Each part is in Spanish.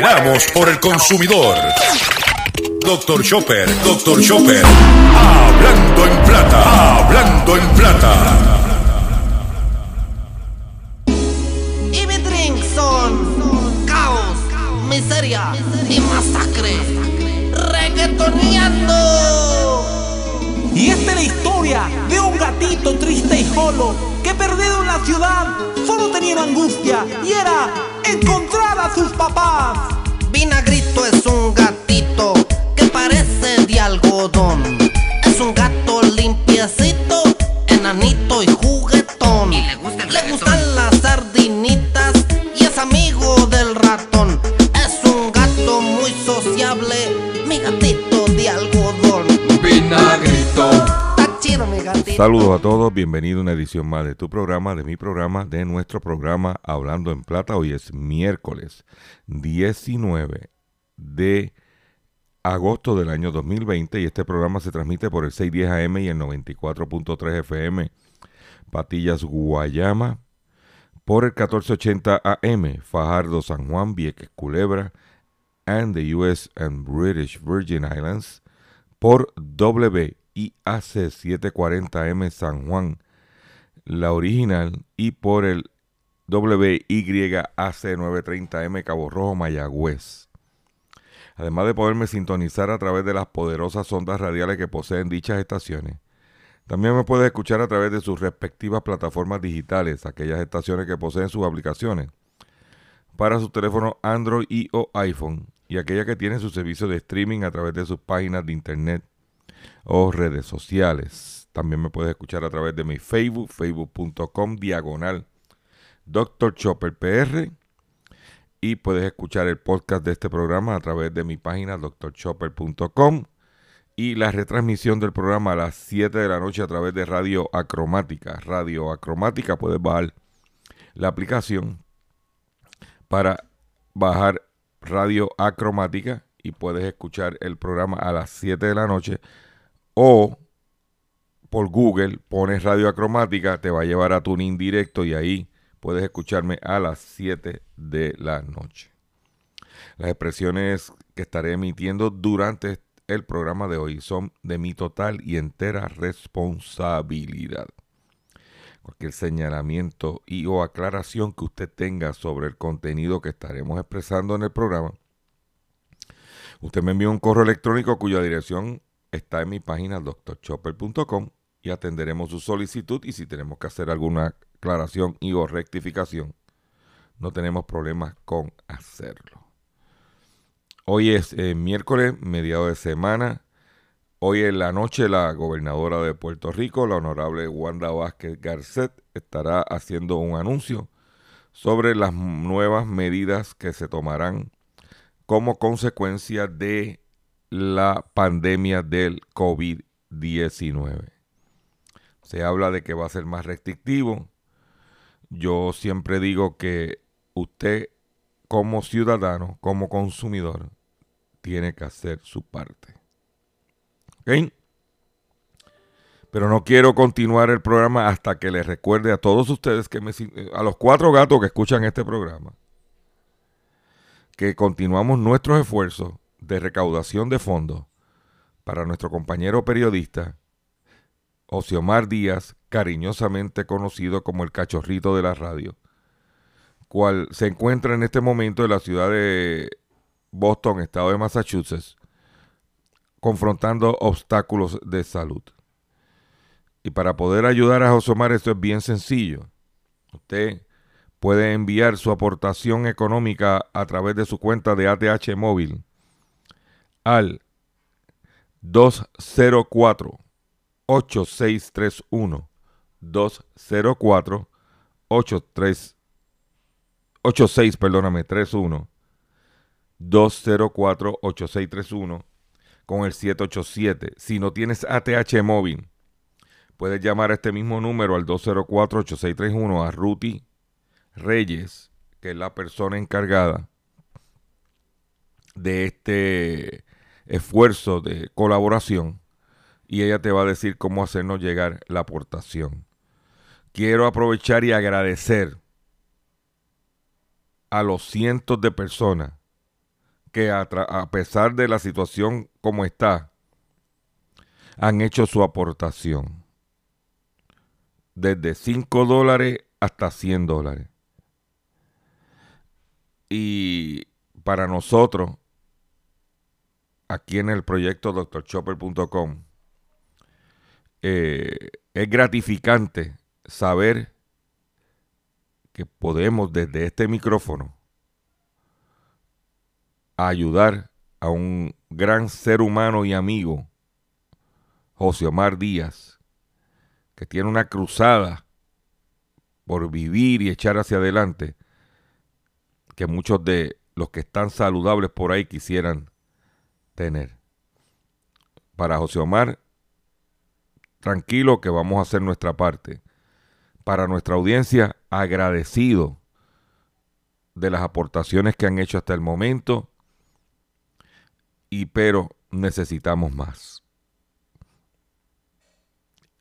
chavo. Veramos por el consumidor. Doctor Chopper, Doctor Chopper. Hablando en plata, hablando en plata. Y mi drink son caos, miseria y masacre. Reggaetoneando. Y esta es la historia de un gatito triste y solo que perdido en la ciudad solo tenía angustia y era encontrar a sus papás. Vinagrito es un gatito que parece de algodón. Es un gato Saludos a todos, bienvenido a una edición más de tu programa, de mi programa, de nuestro programa Hablando en Plata. Hoy es miércoles 19 de agosto del año 2020 y este programa se transmite por el 610 AM y el 94.3 FM Patillas Guayama, por el 1480 AM Fajardo San Juan, Vieques Culebra, and the US and British Virgin Islands, por WIAC 740M San Juan, la original, y por el WYAC 930M Cabo Rojo Mayagüez. Además de poderme sintonizar a través de las poderosas ondas radiales que poseen dichas estaciones, también me puedes escuchar a través de sus respectivas plataformas digitales, aquellas estaciones que poseen sus aplicaciones para sus teléfonos Android y o iPhone y aquellas que tienen su servicio de streaming a través de sus páginas de internet o redes sociales. También me puedes escuchar a través de mi Facebook, facebook.com diagonal Dr. Chopper PR y puedes escuchar el podcast de este programa a través de mi página drchopper.com y la retransmisión del programa a las 7 de la noche a través de Radio Acromática. Radio Acromática puedes bajar la aplicación para bajar Radio Acromática y puedes escuchar el programa a las 7 de la noche o por Google pones Radio Acromática, te va a llevar a tu directo y ahí puedes escucharme a las 7 de la noche. Las expresiones que estaré emitiendo durante el programa de hoy son de mi total y entera responsabilidad. Cualquier señalamiento y o aclaración que usted tenga sobre el contenido que estaremos expresando en el programa, usted me envía un correo electrónico cuya dirección está en mi página drchopper.com y atenderemos su solicitud y si tenemos que hacer alguna aclaración y o rectificación, no tenemos problemas con hacerlo. Hoy es eh, miércoles, mediado de semana. Hoy en la noche la gobernadora de Puerto Rico, la honorable Wanda Vázquez Garcet, estará haciendo un anuncio sobre las nuevas medidas que se tomarán como consecuencia de la pandemia del COVID-19. Se habla de que va a ser más restrictivo. Yo siempre digo que usted como ciudadano, como consumidor, tiene que hacer su parte. ¿Ok? Pero no quiero continuar el programa hasta que les recuerde a todos ustedes que me, a los cuatro gatos que escuchan este programa, que continuamos nuestros esfuerzos de recaudación de fondos para nuestro compañero periodista Osiomar Díaz, cariñosamente conocido como el cachorrito de la radio, cual se encuentra en este momento en la ciudad de Boston, estado de Massachusetts, confrontando obstáculos de salud. Y para poder ayudar a Josomar esto es bien sencillo. Usted puede enviar su aportación económica a través de su cuenta de ATH móvil al 204 8631 204 83 86 perdóname 31 204 8631 con el 787 si no tienes ATH móvil puedes llamar a este mismo número al 204 8631 a Ruti Reyes que es la persona encargada de este esfuerzo de colaboración y ella te va a decir cómo hacernos llegar la aportación. Quiero aprovechar y agradecer a los cientos de personas que a, a pesar de la situación como está, han hecho su aportación. Desde 5 dólares hasta 100 dólares. Y para nosotros, aquí en el proyecto drchopper.com, eh, es gratificante saber que podemos desde este micrófono ayudar a un gran ser humano y amigo, José Omar Díaz, que tiene una cruzada por vivir y echar hacia adelante, que muchos de los que están saludables por ahí quisieran tener. Para José Omar, tranquilo que vamos a hacer nuestra parte. Para nuestra audiencia, agradecido de las aportaciones que han hecho hasta el momento, y pero necesitamos más.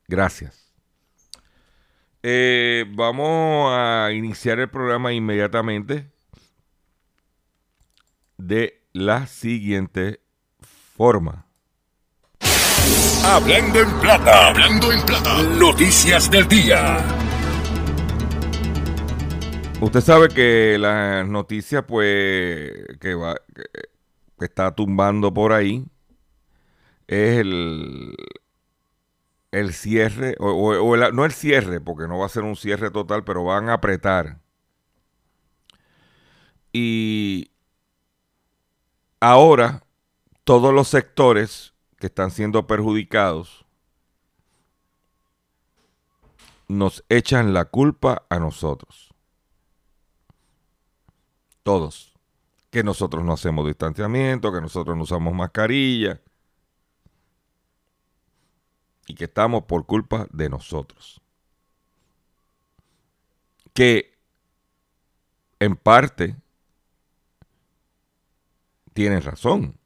Gracias. Eh, vamos a iniciar el programa inmediatamente de la siguiente forma. Hablando en plata, hablando en plata, noticias del día. Usted sabe que la noticia, pues, que va, que está tumbando por ahí, es el, el cierre, o, no el cierre, porque no va a ser un cierre total, pero van a apretar. Y ahora todos los sectores que están siendo perjudicados nos echan la culpa a nosotros. Todos. Que nosotros no hacemos distanciamiento, que nosotros no usamos mascarilla. Y que estamos por culpa de nosotros. Que en parte tienen razón.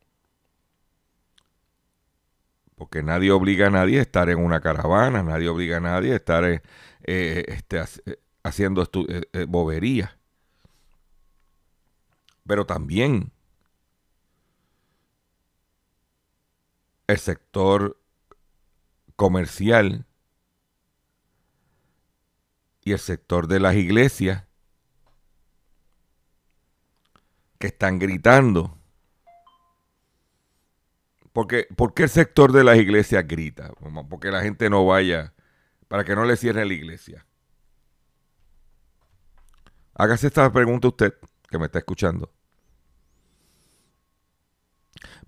Porque nadie obliga a nadie a estar en una caravana, nadie obliga a nadie a estar eh, eh, este, eh, haciendo boberías. Pero también el sector comercial y el sector de las iglesias que están gritando porque, ¿Por qué el sector de las iglesias grita? Porque la gente no vaya, para que no le cierren la iglesia. Hágase esta pregunta usted, que me está escuchando.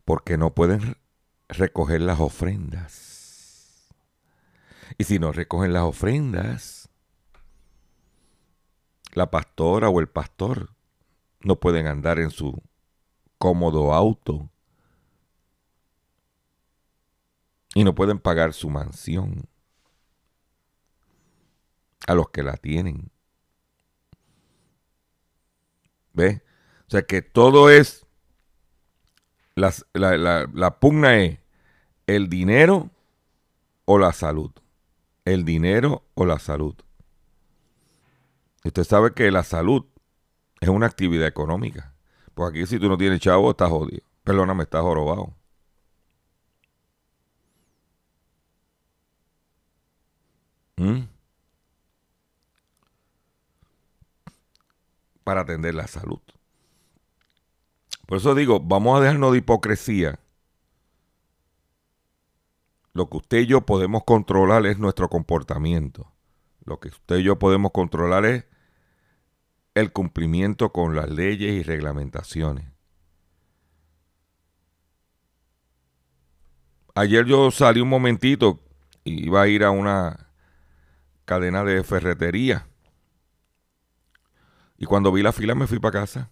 ¿Por qué no pueden recoger las ofrendas? Y si no recogen las ofrendas, la pastora o el pastor no pueden andar en su cómodo auto y no pueden pagar su mansión a los que la tienen. ¿Ve? O sea que todo es, la, la, pugna es el dinero o la salud. El dinero o la salud. Usted sabe que la salud es una actividad económica. Pues aquí si tú no tienes chavo, estás jodido. Perdóname, estás jorobado. ¿Mm? Para atender la salud. Por eso digo, vamos a dejarnos de hipocresía. Lo que usted y yo podemos controlar es nuestro comportamiento. Lo que usted y yo podemos controlar es el cumplimiento con las leyes y reglamentaciones. Ayer yo salí un momentito, y iba a ir a una cadena de ferretería. Y cuando vi la fila me fui para casa.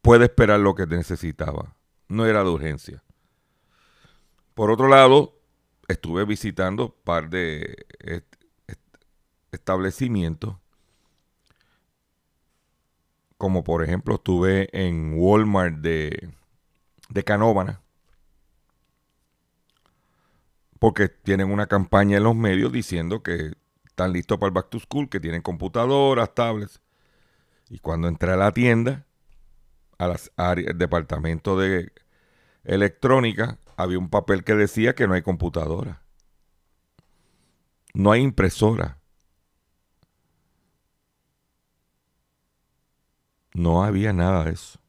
Puede esperar lo que necesitaba. No era de urgencia. Por otro lado, estuve visitando un par de establecimientos. Como por ejemplo estuve en Walmart de, de porque tienen una campaña en los medios diciendo que están listos para el back to school, que tienen computadoras, tablets. Y cuando entré a la tienda, a las áreas, departamento de electrónica, había un papel que decía que no hay computadora. No hay impresora. No había nada de eso.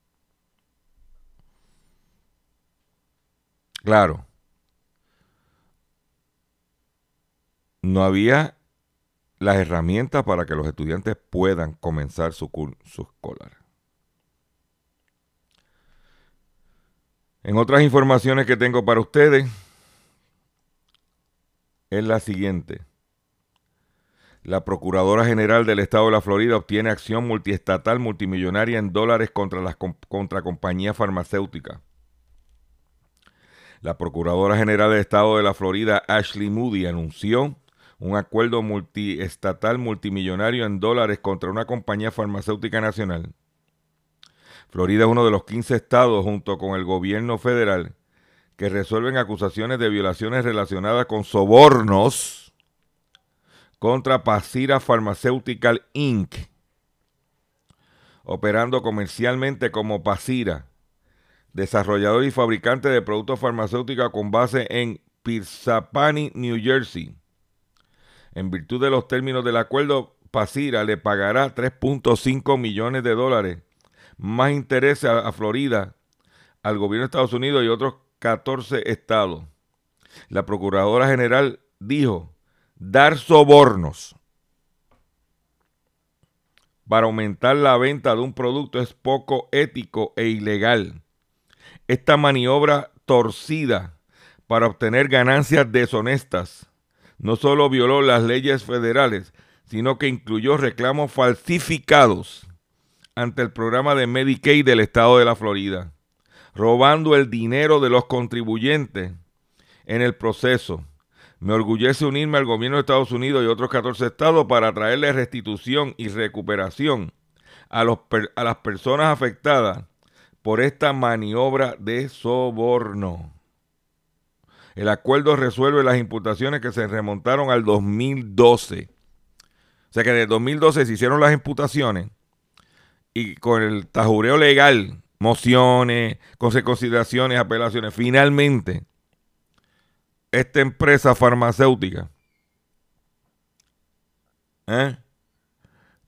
Claro. No había las herramientas para que los estudiantes puedan comenzar su curso escolar. En otras informaciones que tengo para ustedes, es la siguiente. La Procuradora General del Estado de la Florida obtiene acción multiestatal multimillonaria en dólares contra las contra compañías farmacéuticas. La Procuradora General del Estado de la Florida, Ashley Moody, anunció un acuerdo multiestatal multimillonario en dólares contra una compañía farmacéutica nacional. Florida es uno de los 15 estados, junto con el gobierno federal, que resuelven acusaciones de violaciones relacionadas con sobornos contra Pasira Pharmaceutical Inc., operando comercialmente como Pasira, desarrollador y fabricante de productos farmacéuticos con base en Pirsapani, New Jersey. En virtud de los términos del acuerdo, Pasira le pagará 3.5 millones de dólares más intereses a, a Florida, al gobierno de Estados Unidos y otros 14 estados. La Procuradora General dijo dar sobornos para aumentar la venta de un producto es poco ético e ilegal. Esta maniobra torcida para obtener ganancias deshonestas no solo violó las leyes federales, sino que incluyó reclamos falsificados ante el programa de Medicaid del estado de la Florida, robando el dinero de los contribuyentes en el proceso me orgullece unirme al gobierno de Estados Unidos y otros 14 estados para traerle restitución y recuperación a, a las personas afectadas por esta maniobra de soborno. El acuerdo resuelve las imputaciones que se remontaron al 2012. O sea que de 2012 se hicieron las imputaciones y con el tajureo legal, mociones, consideraciones, apelaciones, finalmente esta empresa farmacéutica ¿eh?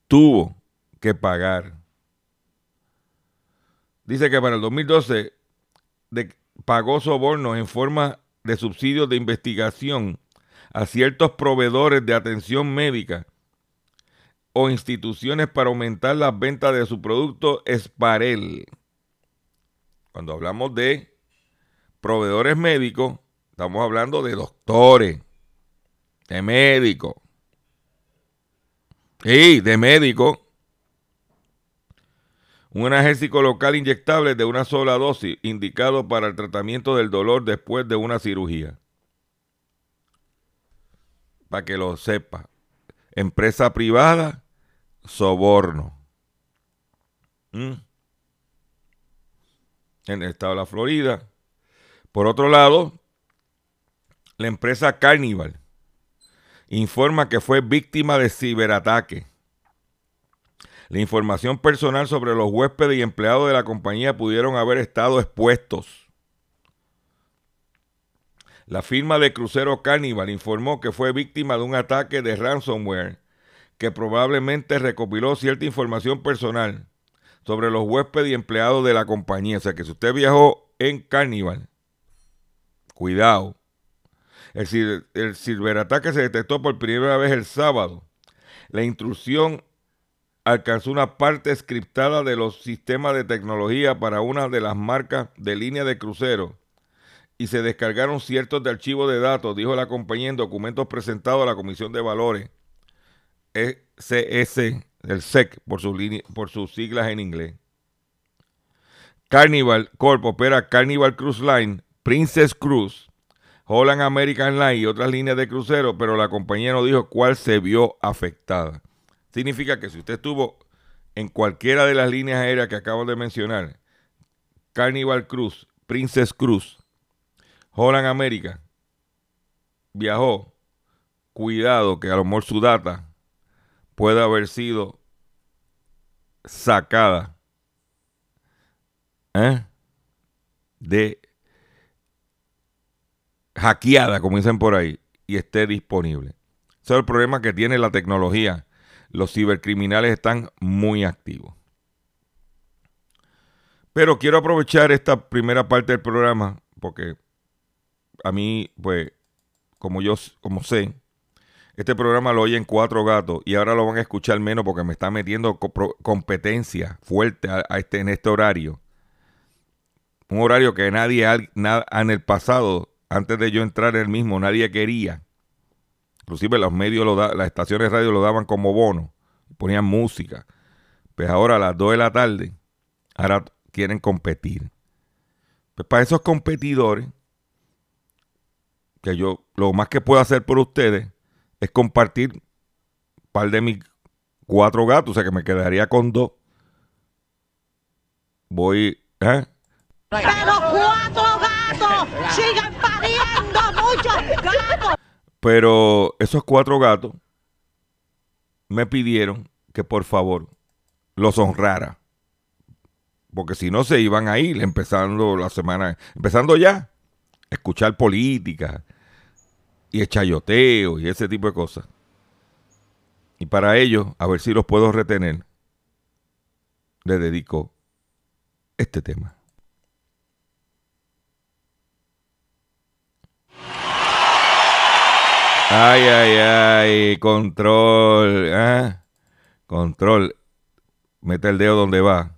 tuvo que pagar. Dice que para el 2012 pagó sobornos en forma de subsidios de investigación a ciertos proveedores de atención médica o instituciones para aumentar las ventas de su producto Esparel. Cuando hablamos de proveedores médicos, Estamos hablando de doctores, de médicos. Sí, de médicos. Un analgésico local inyectable de una sola dosis, indicado para el tratamiento del dolor después de una cirugía. Para que lo sepa. Empresa privada, soborno. ¿Mm? En el estado de la Florida. Por otro lado, la empresa Carnival informa que fue víctima de ciberataque. La información personal sobre los huéspedes y empleados de la compañía pudieron haber estado expuestos. La firma de crucero Carnival informó que fue víctima de un ataque de ransomware que probablemente recopiló cierta información personal sobre los huéspedes y empleados de la compañía. O sea que si usted viajó en Carnival, cuidado, el, ciberataque se detectó por primera vez el sábado. La intrusión alcanzó una parte scriptada de los sistemas de tecnología para una de las marcas de línea de crucero y se descargaron ciertos de archivos de datos, dijo la compañía en documentos presentados a la Comisión de Valores, ECS, el SEC, por, por sus siglas en inglés. Carnival Corp opera Carnival Cruise Line, Princess Cruise, Holland American Line y otras líneas de crucero, pero la compañía no dijo cuál se vio afectada. Significa que si usted estuvo en cualquiera de las líneas aéreas que acabo de mencionar, Carnival Cruise, Princess Cruise, Holland America, viajó, cuidado que a lo mejor su data pueda haber sido sacada ¿eh? de hackeada, como dicen por ahí, y esté disponible. Ese es el problema que tiene la tecnología. Los cibercriminales están muy activos. Pero quiero aprovechar esta primera parte del programa porque a mí, pues, como yo como sé, este programa lo oyen cuatro gatos y ahora lo van a escuchar menos porque me está metiendo competencia fuerte a, este, en este horario. Un horario que nadie en el pasado, antes de yo entrar en el mismo, nadie quería. Inclusive los medios, lo las estaciones de radio lo daban como bono. Ponían música. Pues ahora a las 2 de la tarde, ahora quieren competir. Pues para esos competidores, que yo lo más que puedo hacer por ustedes es compartir un par de mis cuatro gatos, o sea que me quedaría con dos. Voy, ¿eh? Pero cuatro gatos, sigan pariendo muchos gatos. Pero esos cuatro gatos me pidieron que por favor los honrara. Porque si no se iban a ir empezando la semana, empezando ya, escuchar política, y el y ese tipo de cosas. Y para ello, a ver si los puedo retener, le dedico este tema. Ay, ay, ay, control, ¿eh? control. Mete el dedo donde va.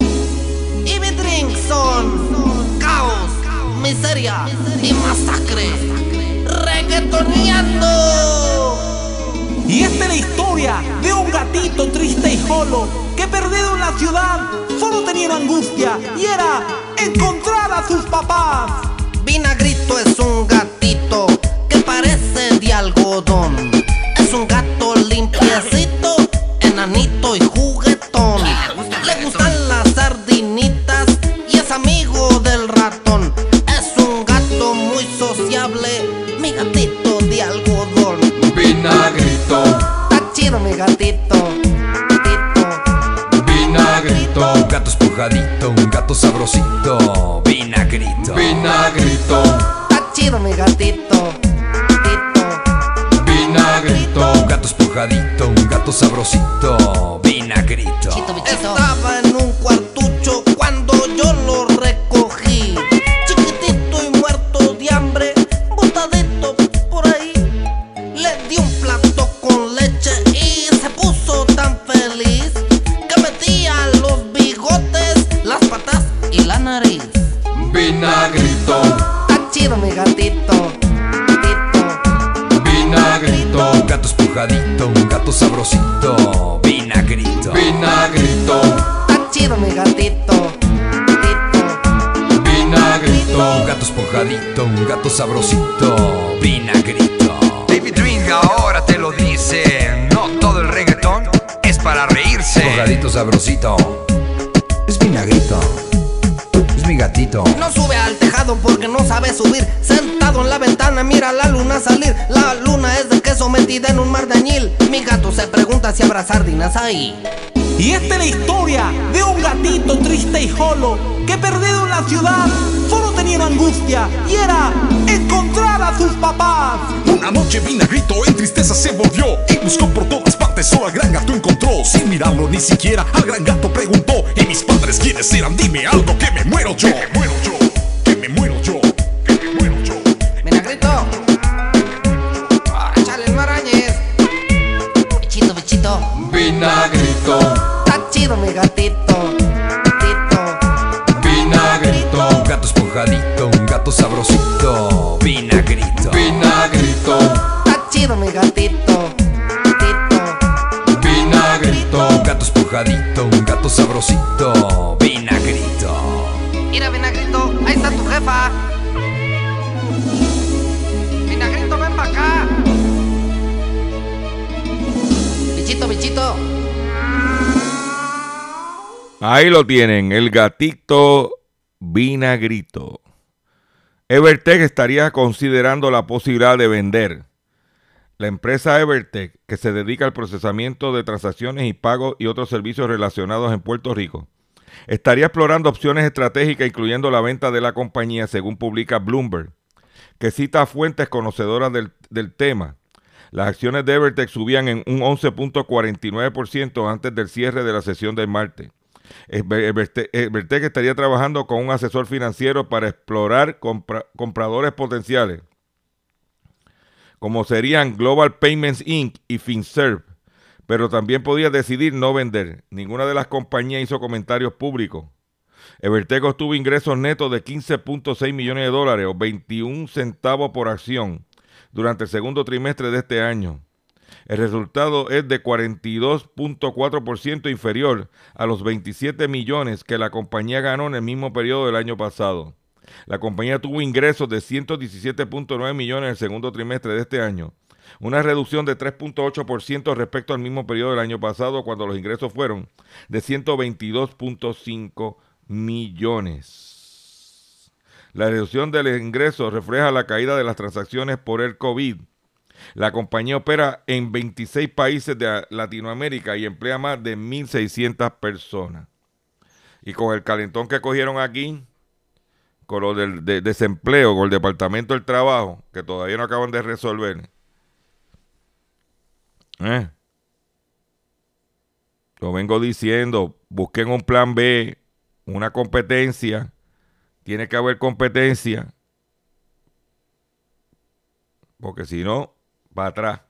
Y mi drink son caos, miseria y masacre reggaetoneando. Y esta es la historia de un gatito triste y solo que perdido en la ciudad solo tenía angustia y era encontrar a sus papás. Vinagrito es un gatito de algodón. Es un gato limpiecito, enanito y juguetón. Le gustan las sardinitas y es amigo del ratón. Es un gato muy sociable mi gatito de algodón. Vinagrito. Está chido mi gatito. gatito. Vinagrito. Un gato espujadito, un gato sabrosito. Vinagrito. Vinagrito. Está chido mi gatito. gatito. Sabrosito. Vinagrito. Un gato espujadito, un gato sabrosito. Vinagrito. David Ring ahora te lo dice. No todo el reggaetón es para reírse. Espujadito sabrosito. Es vinagrito. Mi gatito. No sube al tejado porque no sabe subir. Sentado en la ventana, mira la luna salir. La luna es de queso metida en un mar de añil. Mi gato se pregunta si habrá sardinas ahí. Y esta es la historia de un gatito triste y solo que perdido en la ciudad solo tenía angustia y era encontrar a sus papás. Una noche Vinagrito en tristeza se volvió y buscó por todas partes, solo al gran gato encontró. Sin mirarlo ni siquiera, al gran gato preguntó: ¿Y mis padres quiénes eran? Dime algo que me muero yo. Que me muero yo. Que me muero yo. Que me muero yo. Vinagrito. Échale el marañez. Bichito, bichito. Vinagrito. Está chido mi gatito. Gatito. Vinagrito. Un gato espujadito, un gato sabrosito. Vinagrito. Vinagrito. Está chido mi. Gatito. Un gato espujadito, un gato sabrosito. Vinagrito. Mira, Vinagrito, ahí está tu jefa. Vinagrito, ven para acá. Bichito, bichito. Ahí lo tienen, el gatito vinagrito. Evertech estaría considerando la posibilidad de vender la empresa Evertech, que se dedica al procesamiento de transacciones y pagos y otros servicios relacionados en Puerto Rico, estaría explorando opciones estratégicas, incluyendo la venta de la compañía, según publica Bloomberg, que cita a fuentes conocedoras del, tema. Las acciones de Evertech subían en un 11.49% antes del cierre de la sesión del martes. Evertech estaría trabajando con un asesor financiero para explorar compra- compradores potenciales, como serían Global Payments Inc. y FinServe, pero también podía decidir no vender. Ninguna de las compañías hizo comentarios públicos. Evertech obtuvo ingresos netos de 15.6 millones de dólares o 21 centavos por acción durante el segundo trimestre de este año. El resultado es de 42.4% inferior a los 27 millones que la compañía ganó en el mismo periodo del año pasado. La compañía tuvo ingresos de 117.9 millones en el segundo trimestre de este año, una reducción de 3.8% respecto al mismo periodo del año pasado cuando los ingresos fueron de 122.5 millones. La reducción del ingreso refleja la caída de las transacciones por el COVID. La compañía opera en 26 países de Latinoamérica y emplea más de 1.600 personas. Y con el calentón que cogieron aquí, con lo del de- desempleo, con el Departamento del Trabajo, que todavía no acaban de resolver. ¿Eh? Lo vengo diciendo, busquen un plan B, una competencia, tiene que haber competencia, porque si no, va atrás.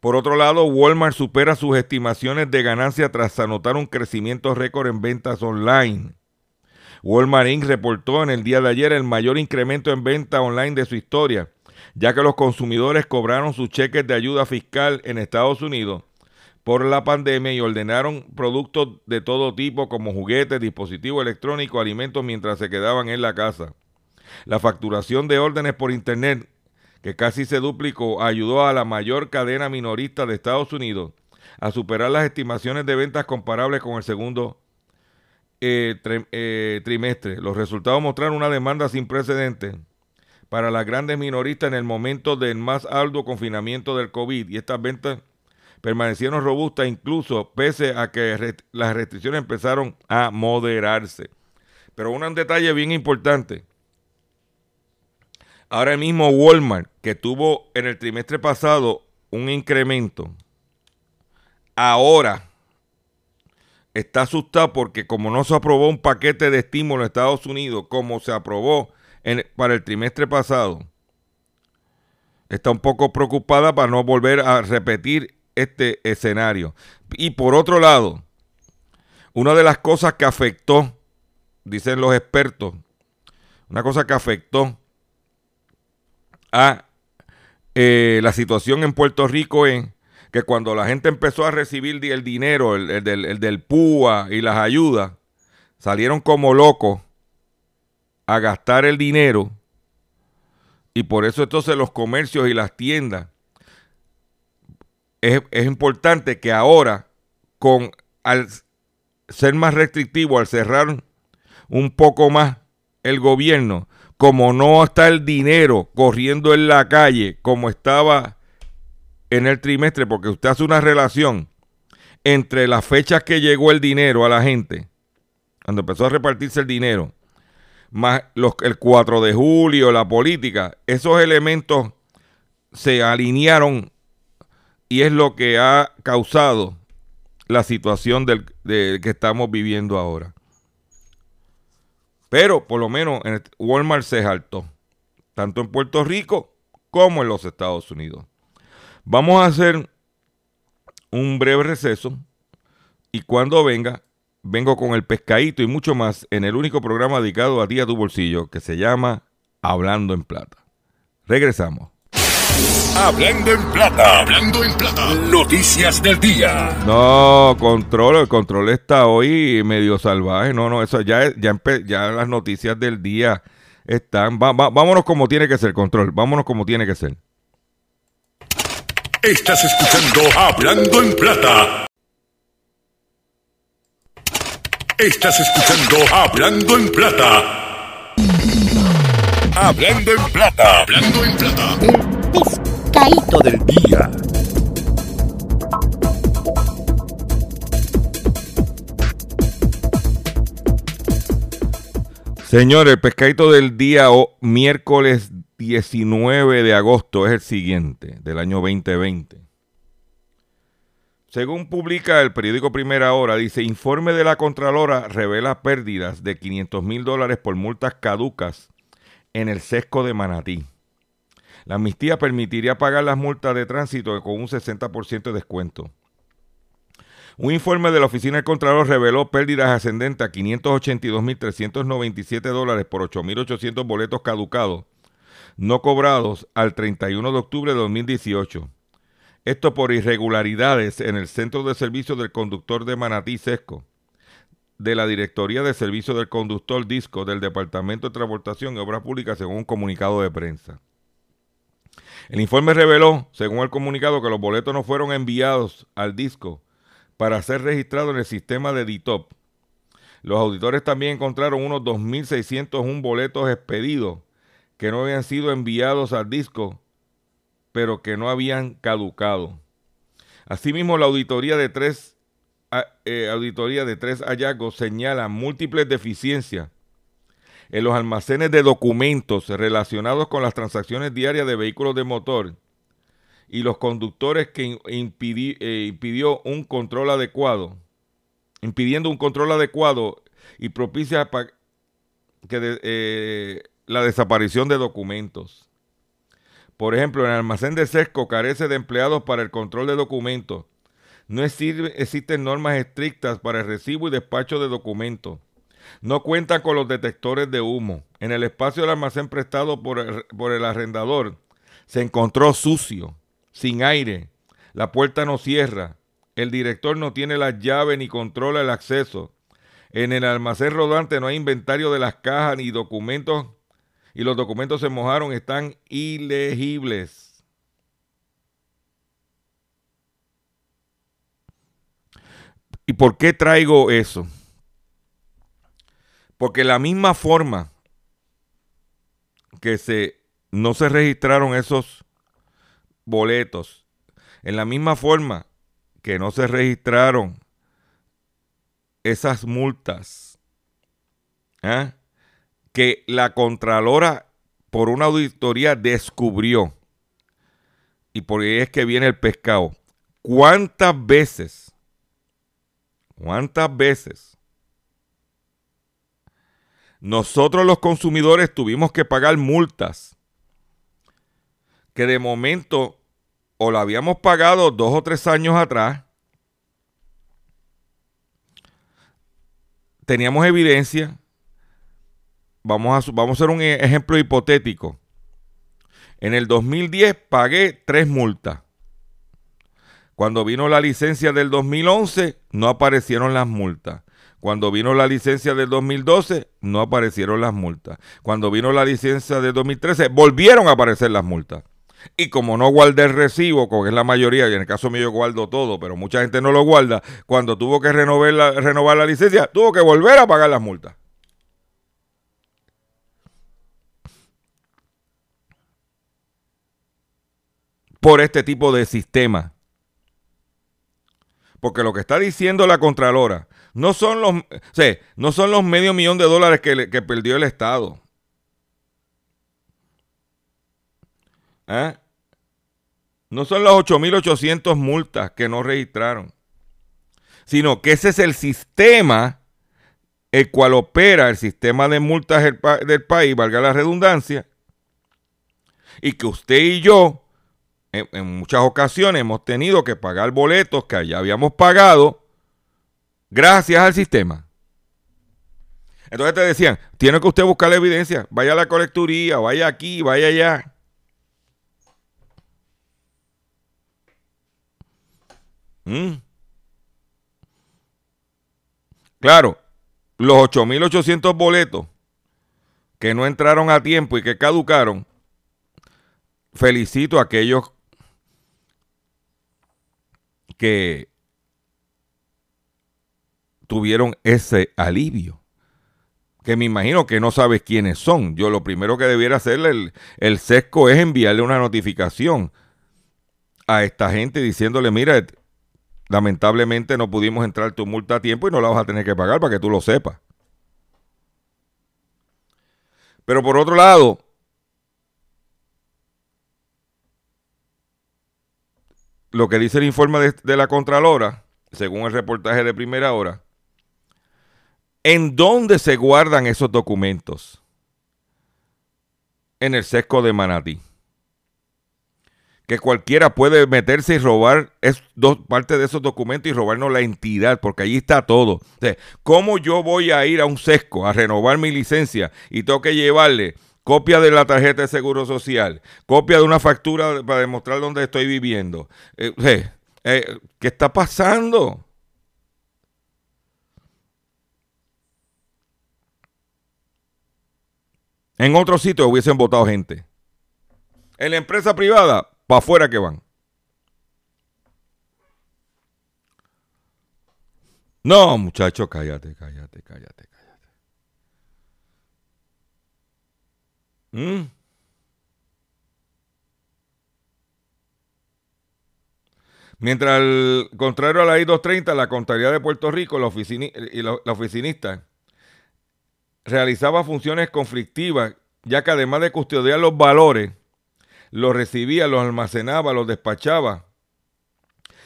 Por otro lado, Walmart supera sus estimaciones de ganancia tras anotar un crecimiento récord en ventas online. Walmart Inc. reportó en el día de ayer el mayor incremento en venta online de su historia, ya que los consumidores cobraron sus cheques de ayuda fiscal en Estados Unidos por la pandemia y ordenaron productos de todo tipo como juguetes, dispositivos electrónicos, alimentos mientras se quedaban en la casa. La facturación de órdenes por Internet, que casi se duplicó, ayudó a la mayor cadena minorista de Estados Unidos a superar las estimaciones de ventas comparables con el segundo eh, eh, trimestre. Los resultados mostraron una demanda sin precedentes para las grandes minoristas en el momento del más alto confinamiento del COVID y estas ventas permanecieron robustas incluso pese a que las restricciones empezaron a moderarse. Pero un detalle bien importante. Ahora mismo Walmart, que tuvo en el trimestre pasado un incremento, ahora está asustado porque como no se aprobó un paquete de estímulo en Estados Unidos como se aprobó para el trimestre pasado, está un poco preocupada para no volver a repetir este escenario. Y por otro lado, una de las cosas que afectó, dicen los expertos, una cosa que afectó a eh, la situación en Puerto Rico es que cuando la gente empezó a recibir el dinero, el, el del PUA y las ayudas, salieron como locos a gastar el dinero. Y por eso entonces los comercios y las tiendas es, es importante que ahora con al ser más restrictivo, al cerrar un poco más el gobierno, como no está el dinero corriendo en la calle como estaba en el trimestre, porque usted hace una relación entre las fechas que llegó el dinero a la gente, cuando empezó a repartirse el dinero, más los, el 4 de julio, la política, esos elementos se alinearon y es lo que ha causado la situación del, de- que estamos viviendo ahora. Pero por lo menos en Walmart se saltó, tanto en Puerto Rico como en los Estados Unidos. Vamos a hacer un breve receso y cuando venga, vengo con el pescadito y mucho más en el único programa dedicado a ti a tu bolsillo que se llama Hablando en Plata. Regresamos. Hablando en plata. Hablando en plata. Noticias del día. No, control, el control está hoy medio salvaje. No, no, eso ya, ya, ya las noticias del día están. Va- va- vámonos como tiene que ser, control. Vámonos como tiene que ser. Estás escuchando Hablando en plata. Estás escuchando Hablando en plata. Hablando en plata. Hablando en plata. pescadito del día. Señores, el pescadito del día o miércoles 19 de agosto es el siguiente, del año 2020. Según publica el periódico Primera Hora, dice, informe de la Contralora revela pérdidas de 500 mil dólares por multas caducas en el sesco de Manatí. La amnistía permitiría pagar las multas de tránsito con un 60% de descuento. Un informe de la Oficina del Contralor reveló pérdidas ascendentes a 582.397 dólares por 8.800 boletos caducados, no cobrados al 31 de octubre de 2018. Esto por irregularidades en el Centro de Servicio del Conductor de Manatí Sesco, de la Directoría de Servicio del Conductor Disco del Departamento de Transportación y Obras Públicas, según un comunicado de prensa. El informe reveló, según el comunicado, que los boletos no fueron enviados al disco para ser registrados en el sistema de DITOP. Los auditores también encontraron unos 2.601 boletos expedidos que no habían sido enviados al disco, pero que no habían caducado. Asimismo, la auditoría de tres, eh, auditoría de tres hallazgos señala múltiples deficiencias en los almacenes de documentos relacionados con las transacciones diarias de vehículos de motor y los conductores que eh, impidió un control adecuado, impidiendo un control adecuado y propicia que eh, la desaparición de documentos. Por ejemplo, el almacén de sesco carece de empleados para el control de documentos. No existen normas estrictas para el recibo y despacho de documentos. No cuentan con los detectores de humo. En el espacio del almacén prestado por por el arrendador se encontró sucio sin aire, la puerta no cierra, el director no tiene las llaves ni controla el acceso. En el almacén rodante no hay inventario de las cajas ni documentos y los documentos se mojaron, están ilegibles. ¿Y por qué traigo eso? Porque la misma forma que se no se registraron esos boletos. En la misma forma que no se registraron esas multas, ¿eh? Que la Contralora por una auditoría descubrió, y por ahí es que viene el pescado, ¿cuántas veces, cuántas veces nosotros los consumidores tuvimos que pagar multas que de momento o la habíamos pagado dos o tres años atrás, teníamos evidencia, vamos a, vamos a hacer un e, ejemplo hipotético. En el 2010 pagué tres multas. Cuando vino la licencia del 2011, no aparecieron las multas. Cuando vino la licencia del 2012, no aparecieron las multas. Cuando vino la licencia del 2013, volvieron a aparecer las multas. Y como no guardé el recibo, como es la mayoría, y en el caso mío yo guardo todo, pero mucha gente no lo guarda, cuando tuvo que renovar la, renovar la licencia, tuvo que volver a pagar las multas. Por este tipo de sistema. Porque lo que está diciendo la Contralora no son los, no son los medio millón de dólares que, que perdió el Estado. ¿Eh? No son las 8.800 multas que no registraron, sino que ese es el sistema el cual opera el sistema de multas del, país, valga la redundancia, y que usted y yo en, muchas ocasiones hemos tenido que pagar boletos que ya habíamos pagado gracias al sistema. Entonces te decían, tiene que usted buscar la evidencia, vaya a la colecturía, vaya aquí, vaya allá. Mm. Claro, los 8.800 boletos que no entraron a tiempo y que caducaron, felicito a aquellos que tuvieron ese alivio. Que me imagino que no sabes quiénes son. Yo lo primero que debiera hacer el, el sesco es enviarle una notificación a esta gente diciéndole, mira, lamentablemente no pudimos entrar tu multa a tiempo y no la vas a tener que pagar para que tú lo sepas. Pero por otro lado, lo que dice el informe de, la Contralora, según el reportaje de primera hora, ¿en dónde se guardan esos documentos? En el sesco de Manatí que cualquiera puede meterse y robar es dos partes de esos documentos y robarnos la entidad, porque allí está todo. ¿Cómo yo voy a ir a un sesco a renovar mi licencia y tengo que llevarle copia de la tarjeta de seguro social, copia de una factura para demostrar dónde estoy viviendo? Eh, eh, eh, ¿Qué está pasando? En otro sitio hubiesen votado gente. En la empresa privada, para afuera que van. No, muchachos, cállate, cállate, cállate, ¿Mm? Mientras, contrario a la I-230, la Contraloría de Puerto Rico la y la, la oficinista realizaba funciones conflictivas, ya que además de custodiar los valores, los recibía, los almacenaba, los despachaba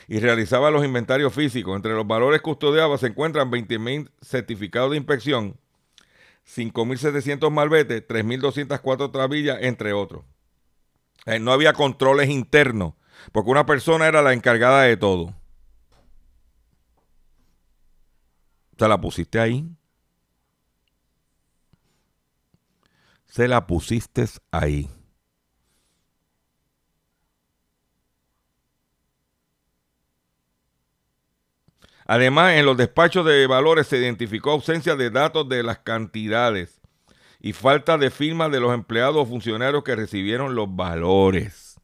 y realizaba los inventarios físicos. Entre los valores custodiados se encuentran 20.000 certificados de inspección, 5.700 malbetes, 3.204 trabillas, entre otros. Eh, no había controles internos, porque una persona era la encargada de todo. Se la pusiste ahí. Se la pusiste ahí. Además, en los despachos de valores se identificó ausencia de datos de las cantidades y falta de firma de los empleados o funcionarios que recibieron los valores.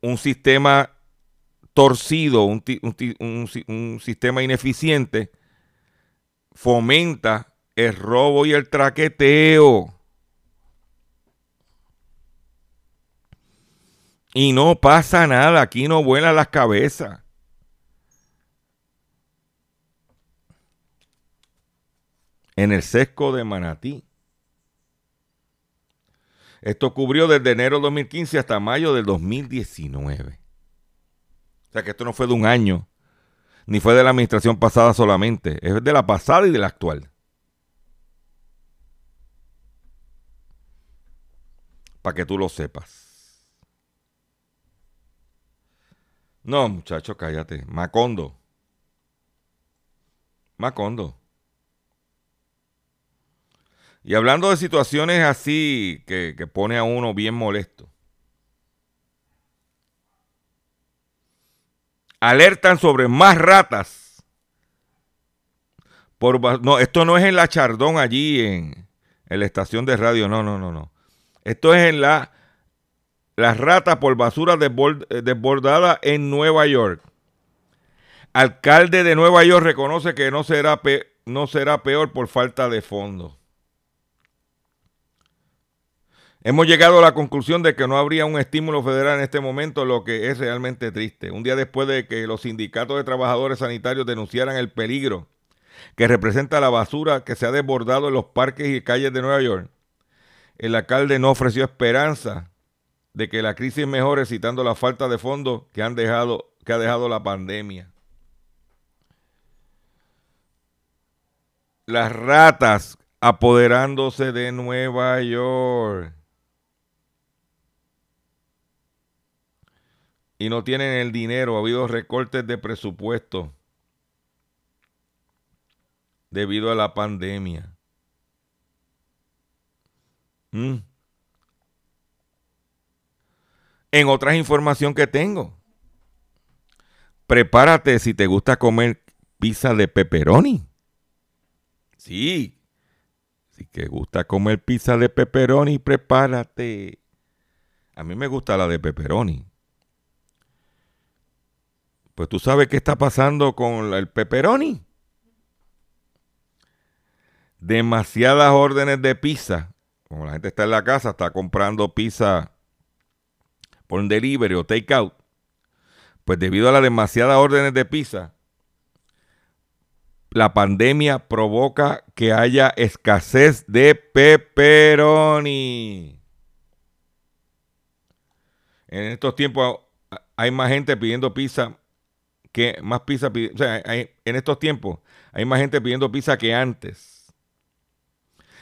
Un sistema torcido, un sistema ineficiente, fomenta el robo y el traqueteo. Y no pasa nada, aquí no vuelan las cabezas. En el sesco de Manatí. Esto cubrió desde enero de 2015 hasta mayo del 2019. O sea que esto no fue de un año, ni fue de la administración pasada solamente, es de la pasada y de la actual. Para que tú lo sepas. No, muchacho, cállate. Macondo. Macondo. Y hablando de situaciones así que, pone a uno bien molesto. Alertan sobre más ratas. Por, no, esto no es en la Chardón allí en, en la estación de radio. No, no, no, no. Esto es en la las ratas por basura eh, desbordada en Nueva York. Alcalde de Nueva York reconoce que no será, no será peor por falta de fondos. Hemos llegado a la conclusión de que no habría un estímulo federal en este momento, lo que es realmente triste. Un día después de que los sindicatos de trabajadores sanitarios denunciaran el peligro que representa la basura que se ha desbordado en los parques y calles de Nueva York, el alcalde no ofreció esperanza de que la crisis mejore citando la falta de fondos que, han dejado, que ha dejado la pandemia. Las ratas apoderándose de Nueva York. Y no tienen el dinero. Ha habido recortes de presupuesto debido a la pandemia. Mm. En otras información que tengo, prepárate si te gusta comer pizza de pepperoni. Sí, si te gusta comer pizza de pepperoni, prepárate. A mí me gusta la de pepperoni. Pues tú sabes qué está pasando con el pepperoni. Demasiadas órdenes de pizza. Como la gente está en la casa, está comprando pizza por un delivery o takeout, pues debido a las demasiadas órdenes de pizza, la pandemia provoca que haya escasez de pepperoni. En estos tiempos hay más gente pidiendo pizza que más pizza, pidi- o sea, hay- en estos tiempos hay más gente pidiendo pizza que antes.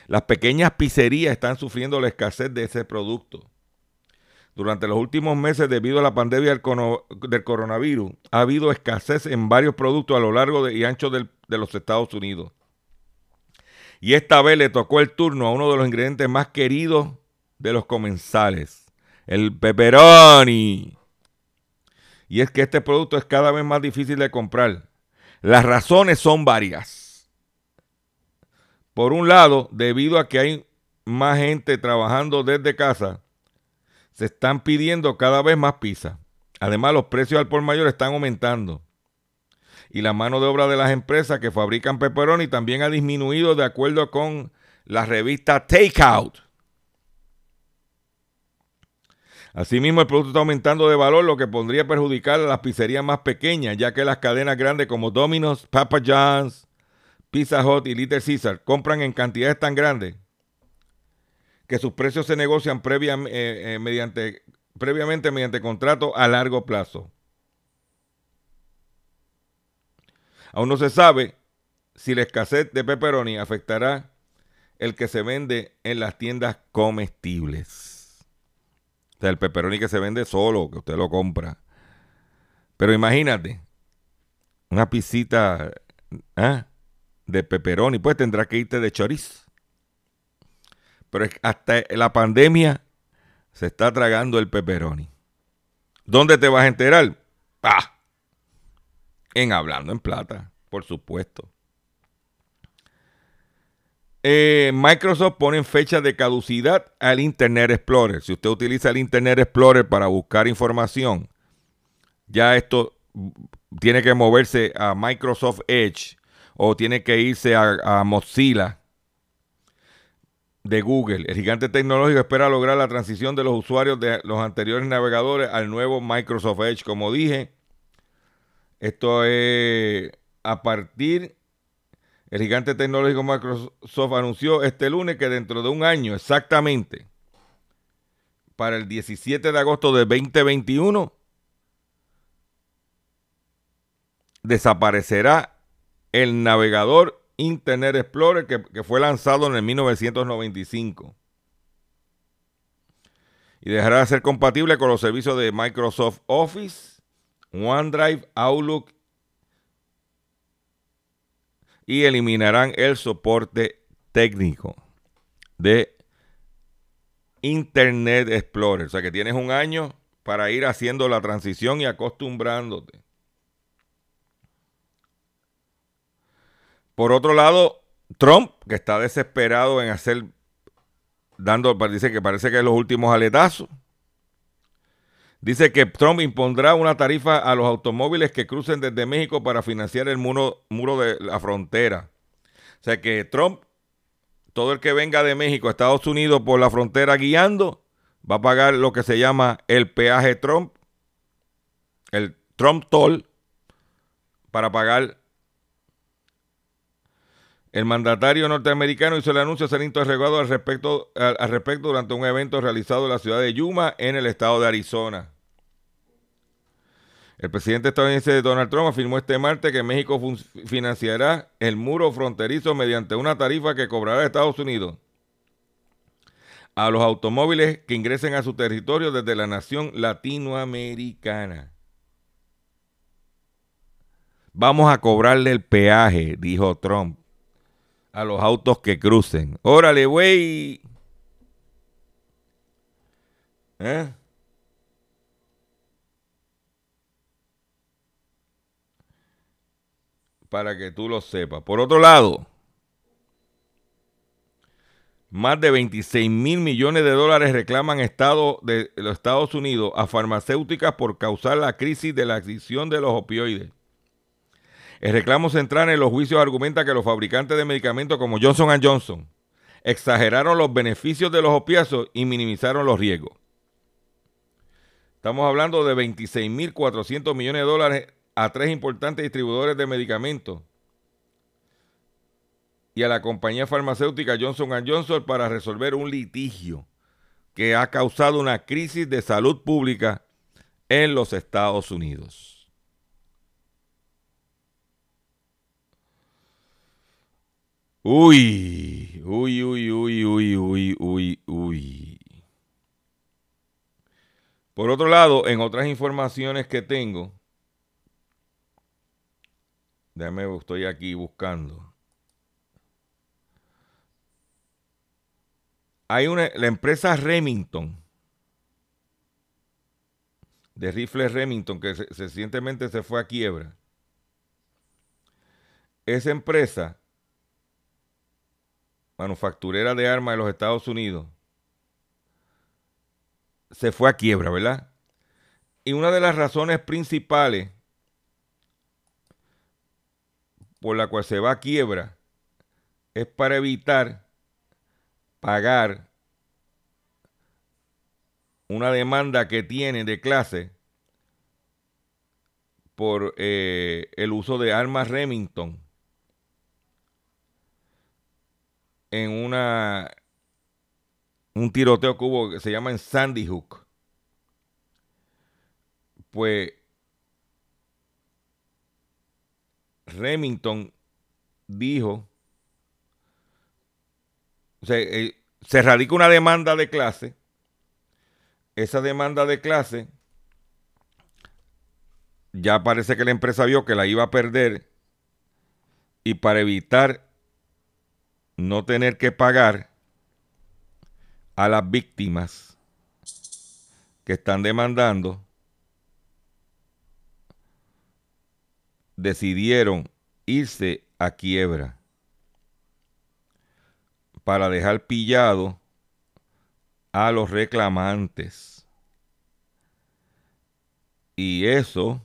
Las pequeñas pizzerías están sufriendo la escasez de ese producto. Durante los últimos meses, debido a la pandemia del, coronavirus, ha habido escasez en varios productos a lo largo y ancho de los Estados Unidos. Y esta vez le tocó el turno a uno de los ingredientes más queridos de los comensales, el pepperoni. Y es que este producto es cada vez más difícil de comprar. Las razones son varias. Por un lado, debido a que hay más gente trabajando desde casa, se están pidiendo cada vez más pizza. Además, los precios al por mayor están aumentando. Y la mano de obra de las empresas que fabrican pepperoni también ha disminuido de acuerdo con la revista Takeout. Asimismo, el producto está aumentando de valor, lo que podría perjudicar a las pizzerías más pequeñas, ya que las cadenas grandes como Domino's, Papa John's, Pizza Hut y Little Caesar compran en cantidades tan grandes que sus precios se negocian eh, eh, previamente mediante contrato a largo plazo. Aún no se sabe si la escasez de pepperoni afectará el que se vende en las tiendas comestibles. O sea, el pepperoni que se vende solo, que usted lo compra. Pero imagínate, una pisita ¿ah? de pepperoni, pues tendrá que irte de chorizo. Pero es- hasta la pandemia se está tragando el pepperoni. ¿Dónde te vas a enterar? Ah, en Hablando en Plata, por supuesto. Eh, Microsoft pone en fecha de caducidad al Internet Explorer. Si usted utiliza el Internet Explorer para buscar información, ya esto tiene que moverse a Microsoft Edge o tiene que irse a, a Mozilla de Google. El gigante tecnológico espera lograr la transición de los usuarios de los anteriores navegadores al nuevo Microsoft Edge. Como dije, esto es a partir, el gigante tecnológico Microsoft anunció este lunes que dentro de un año exactamente, para el 17 de agosto de 2021, desaparecerá el navegador Internet Explorer que, fue lanzado en el 1995 y dejará de ser compatible con los servicios de Microsoft Office, OneDrive, Outlook y eliminarán el soporte técnico de Internet Explorer. O sea que tienes un año para ir haciendo la transición y acostumbrándote. Por otro lado, Trump, que está desesperado en hacer, dando, dice que parece que es los últimos aletazos. Dice que Trump impondrá una tarifa a los automóviles que crucen desde México para financiar el muro, muro de la frontera. O sea que Trump, todo el que venga de México a Estados Unidos por la frontera guiando, va a pagar lo que se llama el peaje Trump, el Trump Toll, para pagar el mandatario norteamericano hizo el anuncio ser interrogado al respecto, al, respecto durante un evento realizado en la ciudad de Yuma, en el estado de Arizona. El presidente estadounidense Donald Trump afirmó este martes que México financiará el muro fronterizo mediante una tarifa que cobrará Estados Unidos a los automóviles que ingresen a su territorio desde la nación latinoamericana. Vamos a cobrarle el peaje, dijo Trump a los autos que crucen. Órale, güey. ¿Eh? Para que tú lo sepas. Por otro lado, más de 26 mil millones de dólares reclaman Estado de los Estados Unidos a farmacéuticas por causar la crisis de la adicción de los opioides. El reclamo central en los juicios argumenta que los fabricantes de medicamentos como Johnson Johnson exageraron los beneficios de los opiáceos y minimizaron los riesgos. Estamos hablando de 26.400 millones de dólares a tres importantes distribuidores de medicamentos y a la compañía farmacéutica Johnson Johnson para resolver un litigio que ha causado una crisis de salud pública en los Estados Unidos. Uy, uy, uy, uy, uy, uy, uy, uy. Por otro lado, en otras informaciones que tengo, déjame, estoy aquí buscando. Hay una, la empresa Remington, de rifles Remington, que recientemente se fue a quiebra. Esa empresa, manufacturera de armas de los Estados Unidos, se fue a quiebra, ¿verdad? Y una de las razones principales por la cual se va a quiebra es para evitar pagar una demanda que tiene de clase por eh, el uso de armas Remington en una un tiroteo que hubo que se llama en Sandy Hook. Pues Remington dijo, o eh, se radica una demanda de clase, esa demanda de clase, ya parece que la empresa vio que la iba a perder y para evitar no tener que pagar a las víctimas que están demandando, decidieron irse a quiebra para dejar pillado a los reclamantes. Y eso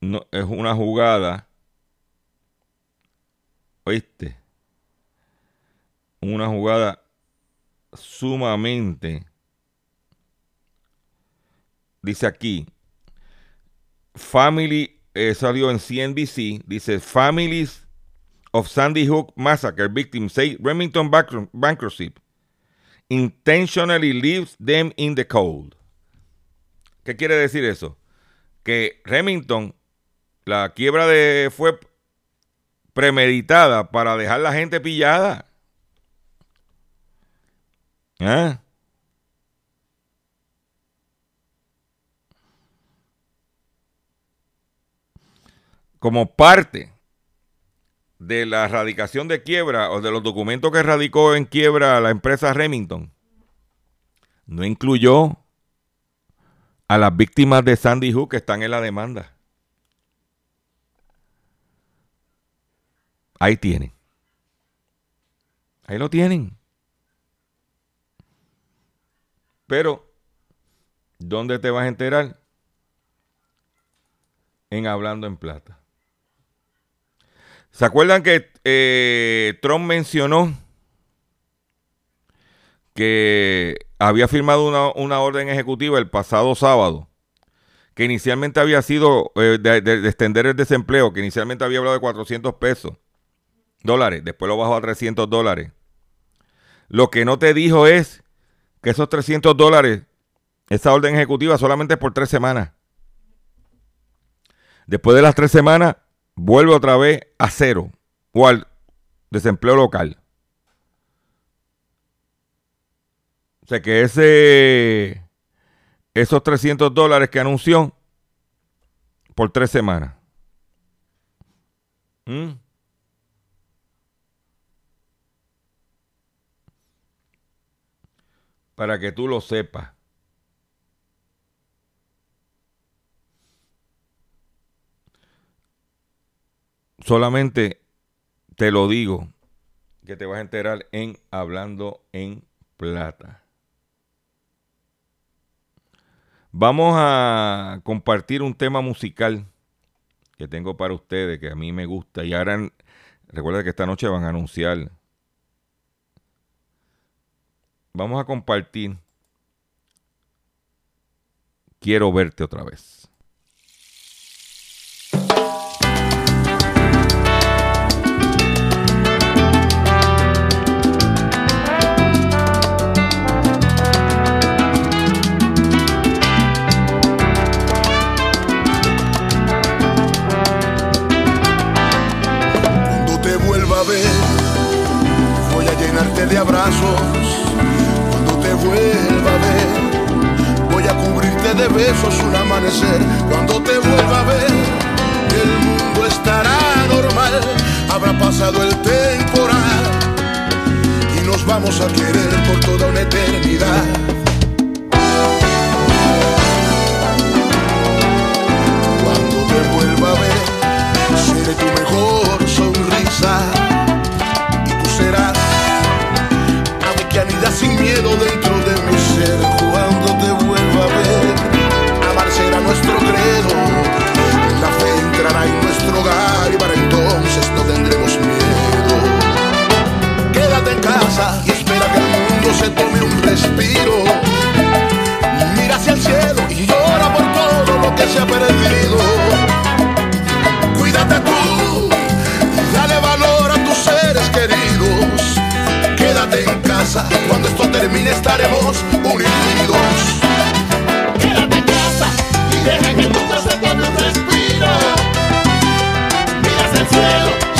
no, es una jugada, oíste, una jugada sumamente, dice aquí, Family, eh, salió en CNBC, dice Families of Sandy Hook Massacre victims say Remington bank- bankruptcy intentionally leaves them in the cold. ¿Qué quiere decir eso? Que Remington, la quiebra de fue premeditada para dejar la gente pillada. ¿Ah? Como parte de la radicación de quiebra o de los documentos que radicó en quiebra la empresa Remington, no incluyó a las víctimas de Sandy Hook que están en la demanda. Ahí tienen. Ahí lo tienen. Pero, ¿dónde te vas a enterar? En Hablando en Plata. ¿Se acuerdan que eh, Trump mencionó que había firmado una, una orden ejecutiva el pasado sábado, que inicialmente había sido eh, de, de- de extender el desempleo, que inicialmente había hablado de 400 pesos, dólares, después lo bajó a 300 dólares. Lo que no te dijo es que esos 300 dólares, esa orden ejecutiva solamente es por tres semanas. Después de las tres semanas, vuelve otra vez a cero o al desempleo local. O sea que ese, esos 300 dólares que anunció por tres semanas. ¿Mm? Para que tú lo sepas. Solamente te lo digo que te vas a enterar en Hablando en Plata. Vamos a compartir un tema musical que tengo para ustedes, que a mí me gusta. Y ahora, recuerda que esta noche van a anunciar. Vamos a compartir. Quiero verte otra vez. sos un amanecer. Cuando te vuelva a ver, el mundo estará normal. Habrá pasado el temporal y nos vamos a querer por toda una eternidad. Cuando te vuelva a ver, seré tu mejor sonrisa y tú serás ave que anida sin miedo dentro se tome un respiro. Mira hacia el cielo y llora por todo lo que se ha perdido. Cuídate tú y dale valor a tus seres queridos. Quédate en casa, cuando esto termine estaremos unidos. Quédate en casa y deja que tu casa tome un respiro. Mira hacia el cielo.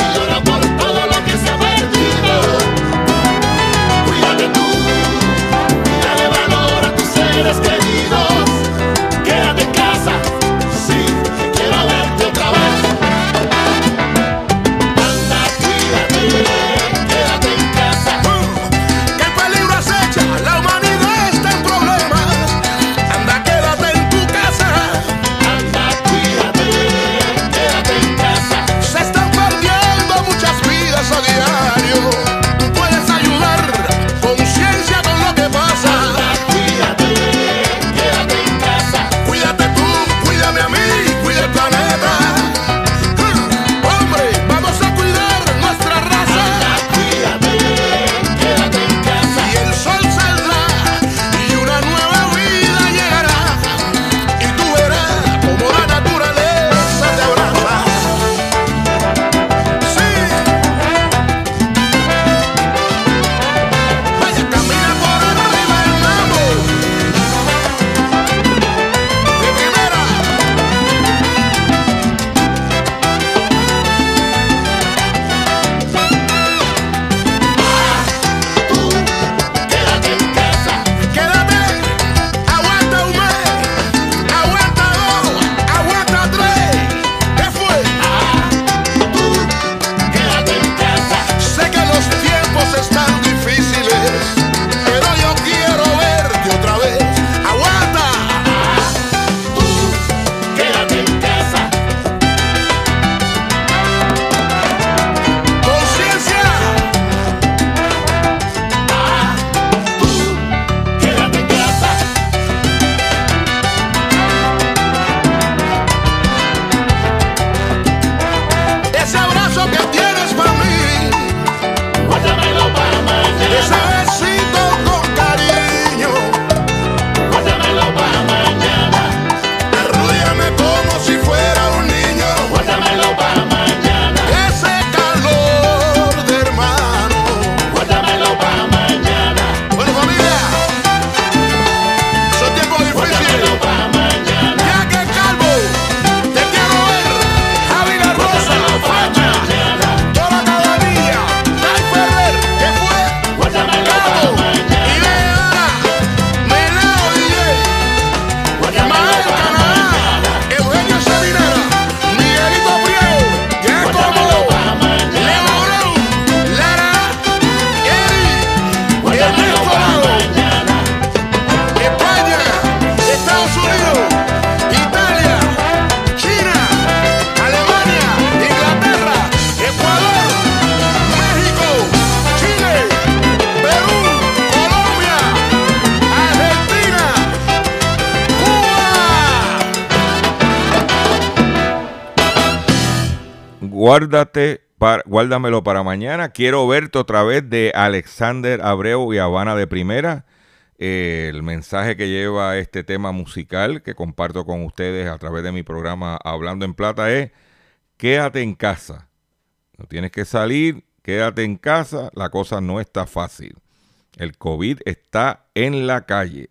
guárdamelo para mañana. Quiero verte otra vez de Alexander Abreu y Habana de Primera. Eh, el mensaje que lleva este tema musical que comparto con ustedes a través de mi programa Hablando en Plata es, quédate en casa. No tienes que salir, quédate en casa. La cosa no está fácil. El COVID está en la calle.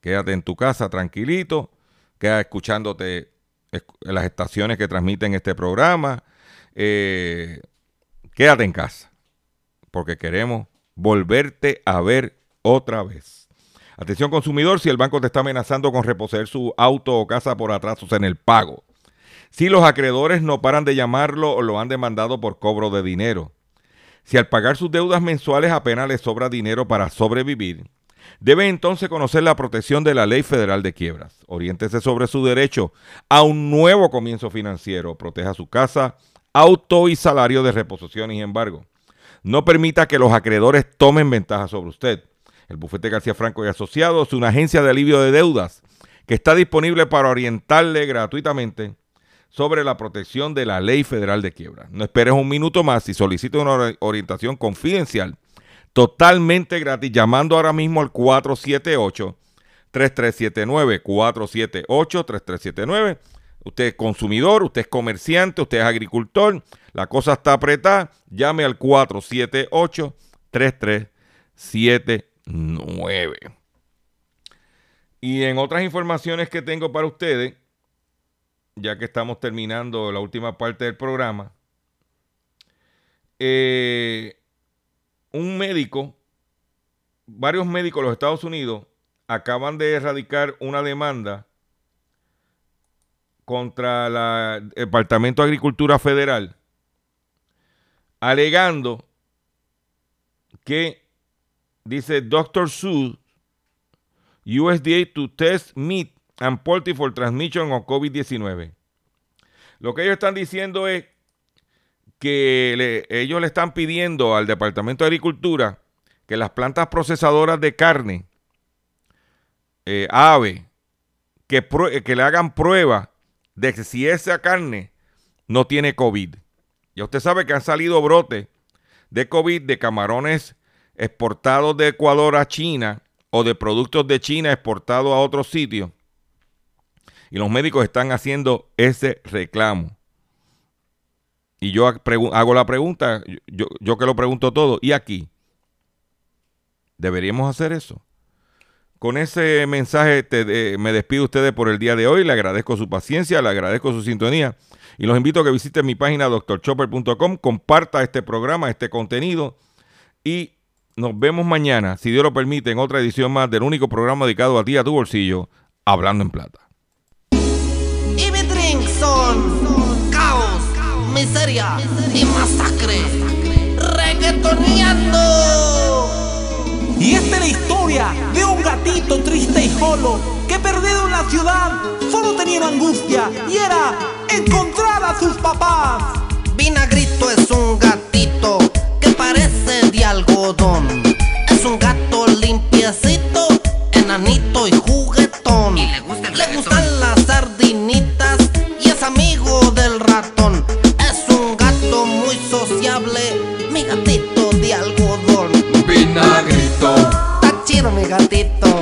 Quédate en tu casa tranquilito, queda escuchándote en las estaciones que transmiten este programa eh, quédate en casa, porque queremos volverte a ver otra vez. Atención consumidor, si el banco te está amenazando con reposeer su auto o casa por atrasos en el pago. Si los acreedores no paran de llamarlo o lo han demandado por cobro de dinero. Si al pagar sus deudas mensuales apenas le sobra dinero para sobrevivir, debe entonces conocer la protección de la Ley Federal de Quiebras. Oriéntese sobre su derecho a un nuevo comienzo financiero. Proteja su casa, auto y salario de reposición y embargo. No permita que los acreedores tomen ventaja sobre usted. El bufete García Franco y Asociados es una agencia de alivio de deudas que está disponible para orientarle gratuitamente sobre la protección de la Ley Federal de Quiebra. No esperes un minuto más y solicite una ori- orientación confidencial totalmente gratis llamando ahora mismo al 478 3379 478 3379. Usted es consumidor, usted es comerciante, usted es agricultor, la cosa está apretada, llame al 478 3379. Y en otras informaciones que tengo para ustedes, ya que estamos terminando la última parte del programa, eh, un médico, varios médicos de los Estados Unidos acaban de erradicar una demanda contra el Departamento de Agricultura Federal, alegando que dice Dr. Seuss USDA to test meat and poultry for transmission of COVID-19. Lo que ellos están diciendo es que ellos le están pidiendo al Departamento de Agricultura que las plantas procesadoras de carne, eh, ave, que, prue- que le hagan prueba de si esa carne no tiene COVID. Ya usted sabe que han salido brotes de COVID de camarones exportados de Ecuador a China o de productos de China exportados a otros sitios. Y los médicos están haciendo ese reclamo. Y yo hago la pregunta, yo, yo que lo pregunto todo, ¿y aquí? ¿Deberíamos hacer eso? Con ese mensaje de- me despido de ustedes por el día de hoy. Le agradezco su paciencia, le agradezco su sintonía y los invito a que visiten mi página drchopper.com, comparta este programa, este contenido y nos vemos mañana, si Dios lo permite, en otra edición más del único programa dedicado a ti, a tu bolsillo, Hablando en Plata. Y mi son caos, miseria y masacre. Reggaetoneando. Y esta es la historia de un gatito triste y solo que perdido en la ciudad solo tenía angustia y era encontrar a sus papás. Vinagrito es un gatito que parece de algodón. Es un gato limpiecito, enanito y juguetón. ¿Y le, gustan las sardinitas y es amigo del ratón. Es un gato muy sociable, mi gatito de algodón gatito.